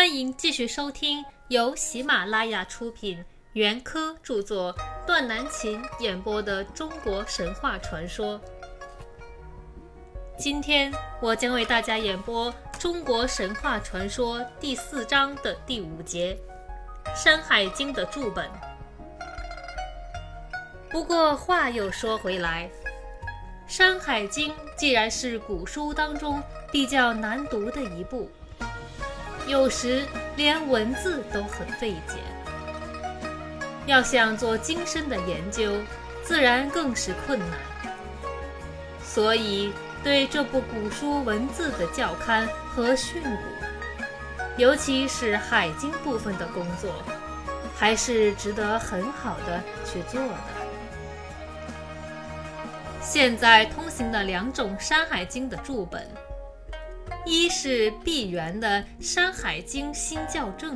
欢迎继续收听由喜马拉雅出品、袁科著作、段南琴演播的中国神话传说。今天我将为大家演播《中国神话传说》第四章的第五节《山海经》的注本。不过话又说回来，《山海经》既然是古书当中比较难读的一部，有时连文字都很费解。要想做精深的研究，自然更是困难。所以。对这部古书文字的校勘和训诂，尤其是《海经》部分的工作，还是值得很好的去做的。现在通行的两种《山海经》的注本，一是毕源的《山海经新校正》，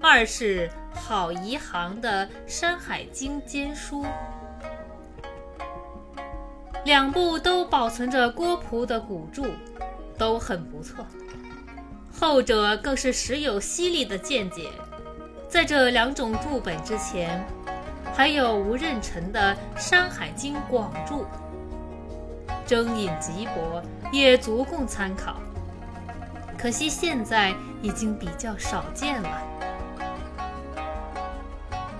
二是郝宜行的《山海经简书》。两部都保存着郭璞的古注，都很不错。后者更是时有犀利的见解。在这两种注本之前，还有吴任臣的《山海经广注》，征引极薄，也足供参考。可惜现在已经比较少见了。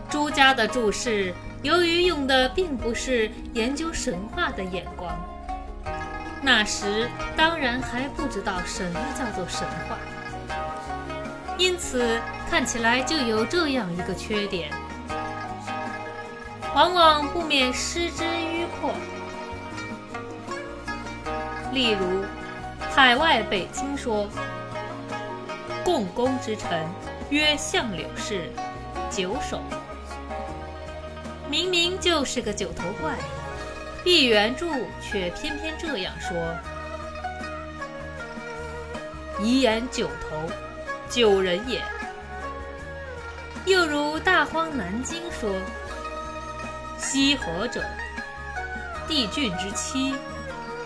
朱家的注释。由于用的并不是研究神话的眼光，那时当然还不知道什么叫做神话，因此看起来就有这样一个缺点，往往不免失之于阔。例如，海外北经说，共工之臣曰相柳氏，九首。明明就是个九头怪，毕原著却偏偏这样说：“遗言九头，九人也。”又如《大荒南经》说：“西河者，帝俊之妻，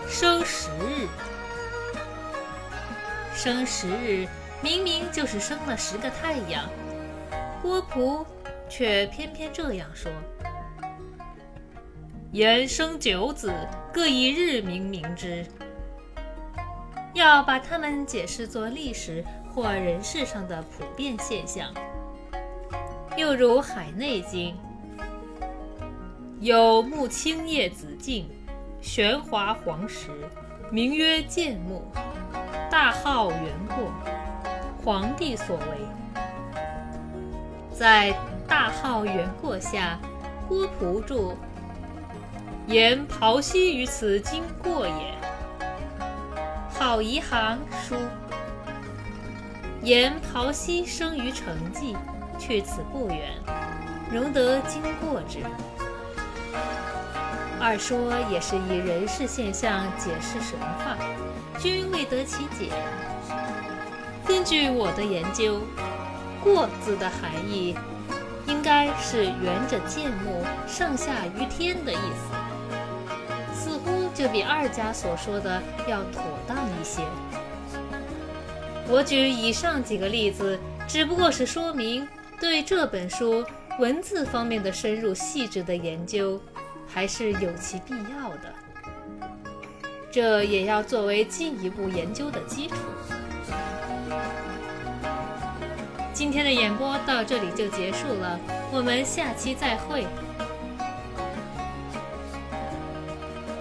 生十日。”生十日，明明就是生了十个太阳，郭璞却偏偏这样说。言生九子，各以日名名之。要把它们解释作历史或人事上的普遍现象。又如《海内经》，有木青叶子敬，玄华黄石，名曰建木，大号元过，皇帝所为。在大号元过下，郭璞注。言庖溪于此经过也。郝宜行书。言庖溪生于成纪，去此不远，容得经过之。二说也是以人事现象解释神话，均未得其解。根据我的研究，“过”字的含义，应该是圆着剑木，上下于天的意思。似乎就比二家所说的要妥当一些。我举以上几个例子，只不过是说明对这本书文字方面的深入细致的研究，还是有其必要的。这也要作为进一步研究的基础。今天的演播到这里就结束了，我们下期再会。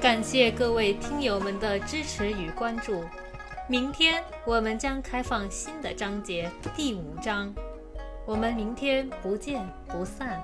感谢各位听友们的支持与关注，明天我们将开放新的章节第五章，我们明天不见不散。